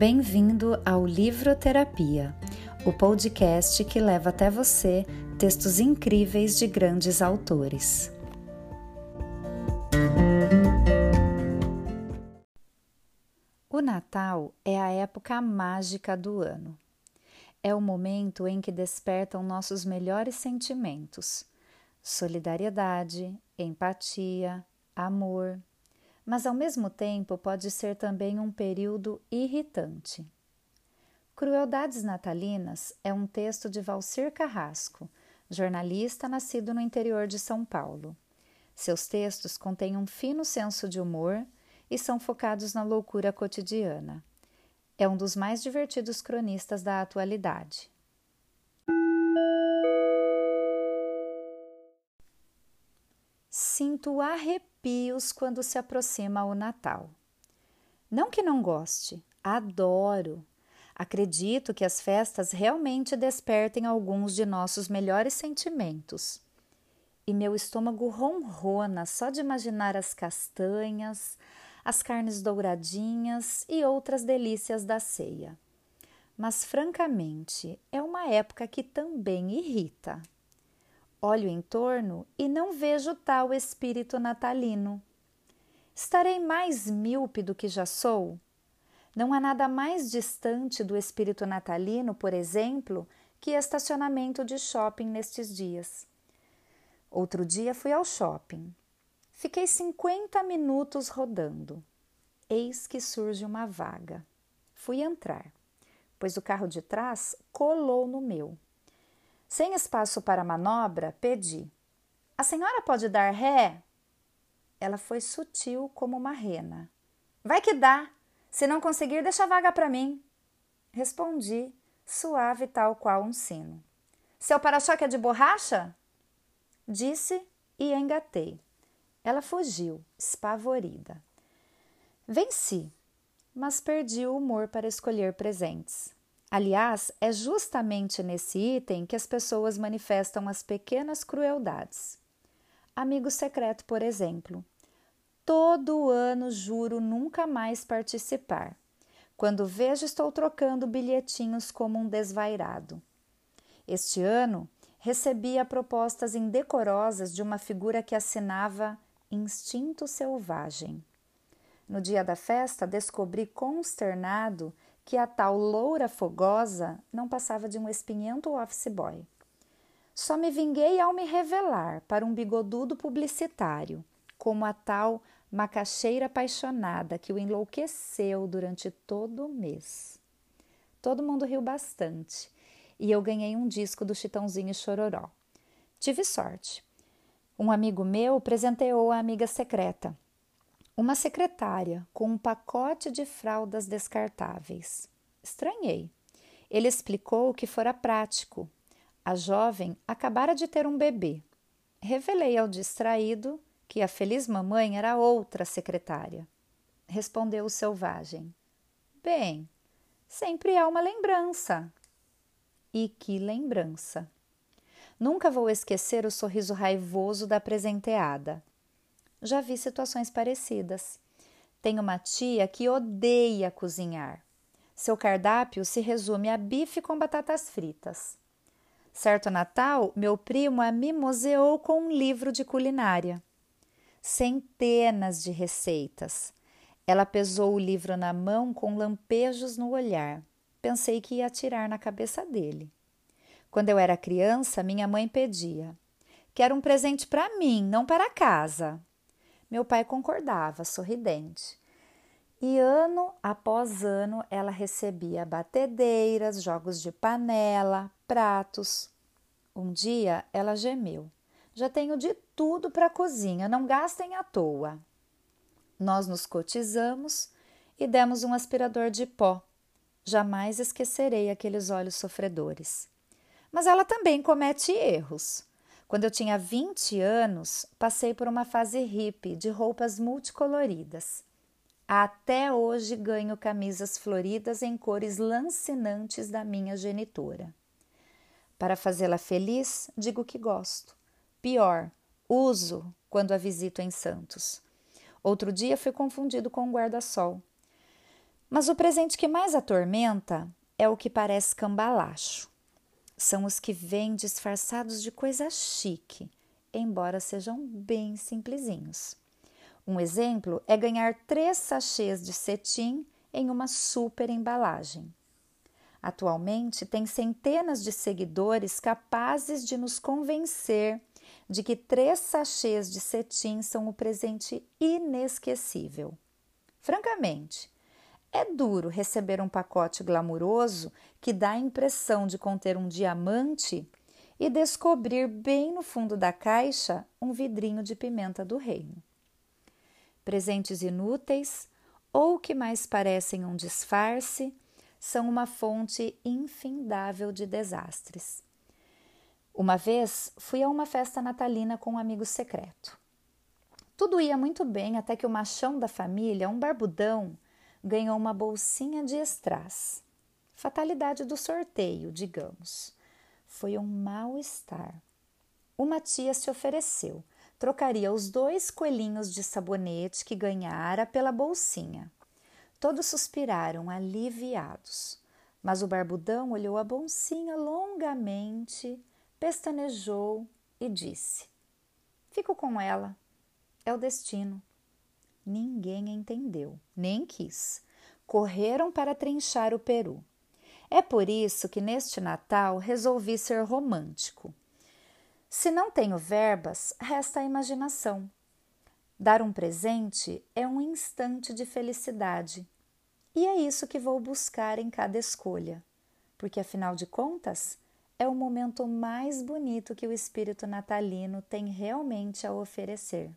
Bem-vindo ao Livroterapia, o podcast que leva até você textos incríveis de grandes autores. O Natal é a época mágica do ano. É o momento em que despertam nossos melhores sentimentos: solidariedade, empatia, amor, mas ao mesmo tempo pode ser também um período irritante. Crueldades Natalinas é um texto de Valcir Carrasco, jornalista nascido no interior de São Paulo. Seus textos contêm um fino senso de humor e são focados na loucura cotidiana. É um dos mais divertidos cronistas da atualidade. Sinto arrepios quando se aproxima o Natal. Não que não goste, adoro. Acredito que as festas realmente despertem alguns de nossos melhores sentimentos. E meu estômago ronrona só de imaginar as castanhas, as carnes douradinhas e outras delícias da ceia. Mas, francamente, é uma época que também irrita. Olho em torno e não vejo tal espírito natalino. Estarei mais míope do que já sou? Não há nada mais distante do espírito natalino, por exemplo, que estacionamento de shopping nestes dias. Outro dia fui ao shopping. Fiquei 50 minutos rodando. Eis que surge uma vaga. Fui entrar, pois o carro de trás colou no meu. Sem espaço para manobra, pedi: A senhora pode dar ré? Ela foi sutil como uma rena. Vai que dá. Se não conseguir, deixa a vaga para mim. Respondi, suave tal qual um sino. Seu para-choque é de borracha? Disse e engatei. Ela fugiu, espavorida. Venci, mas perdi o humor para escolher presentes. Aliás, é justamente nesse item que as pessoas manifestam as pequenas crueldades. Amigo secreto, por exemplo. Todo ano juro nunca mais participar. Quando vejo, estou trocando bilhetinhos como um desvairado. Este ano, recebia propostas indecorosas de uma figura que assinava Instinto Selvagem. No dia da festa, descobri consternado que a tal loura fogosa não passava de um espinhento office boy. Só me vinguei ao me revelar para um bigodudo publicitário, como a tal macaxeira apaixonada que o enlouqueceu durante todo o mês. Todo mundo riu bastante e eu ganhei um disco do Chitãozinho Chororó. Tive sorte. Um amigo meu presenteou a amiga secreta, uma secretária com um pacote de fraldas descartáveis. Estranhei. Ele explicou que fora prático. A jovem acabara de ter um bebê. Revelei ao distraído que a feliz mamãe era outra secretária. Respondeu o selvagem: Bem, sempre há uma lembrança. E que lembrança! Nunca vou esquecer o sorriso raivoso da presenteada já vi situações parecidas. Tenho uma tia que odeia cozinhar. Seu cardápio se resume a bife com batatas fritas. Certo Natal, meu primo a mimoseou com um livro de culinária. Centenas de receitas. Ela pesou o livro na mão com lampejos no olhar. Pensei que ia atirar na cabeça dele. Quando eu era criança, minha mãe pedia: Quero um presente para mim, não para casa. Meu pai concordava, sorridente. E ano após ano ela recebia batedeiras, jogos de panela, pratos. Um dia ela gemeu: Já tenho de tudo para a cozinha, não gastem à toa. Nós nos cotizamos e demos um aspirador de pó. Jamais esquecerei aqueles olhos sofredores. Mas ela também comete erros. Quando eu tinha 20 anos, passei por uma fase hippie de roupas multicoloridas. Até hoje ganho camisas floridas em cores lancinantes da minha genitora. Para fazê-la feliz, digo que gosto. Pior, uso quando a visito em Santos. Outro dia fui confundido com um guarda-sol. Mas o presente que mais atormenta é o que parece cambalacho. São os que vêm disfarçados de coisa chique, embora sejam bem simplesinhos. Um exemplo é ganhar três sachês de cetim em uma super embalagem. Atualmente, tem centenas de seguidores capazes de nos convencer de que três sachês de cetim são o presente inesquecível. Francamente, é duro receber um pacote glamuroso que dá a impressão de conter um diamante e descobrir bem no fundo da caixa um vidrinho de pimenta do reino. Presentes inúteis ou que mais parecem um disfarce são uma fonte infindável de desastres. Uma vez fui a uma festa natalina com um amigo secreto. Tudo ia muito bem até que o machão da família, um barbudão, ganhou uma bolsinha de strass. Fatalidade do sorteio, digamos. Foi um mal-estar. Uma tia se ofereceu, trocaria os dois coelhinhos de sabonete que ganhara pela bolsinha. Todos suspiraram, aliviados. Mas o barbudão olhou a bolsinha longamente, pestanejou e disse: Fico com ela. É o destino. Ninguém entendeu, nem quis. Correram para trinchar o peru. É por isso que neste Natal resolvi ser romântico. Se não tenho verbas, resta a imaginação. Dar um presente é um instante de felicidade. E é isso que vou buscar em cada escolha, porque afinal de contas, é o momento mais bonito que o espírito natalino tem realmente a oferecer.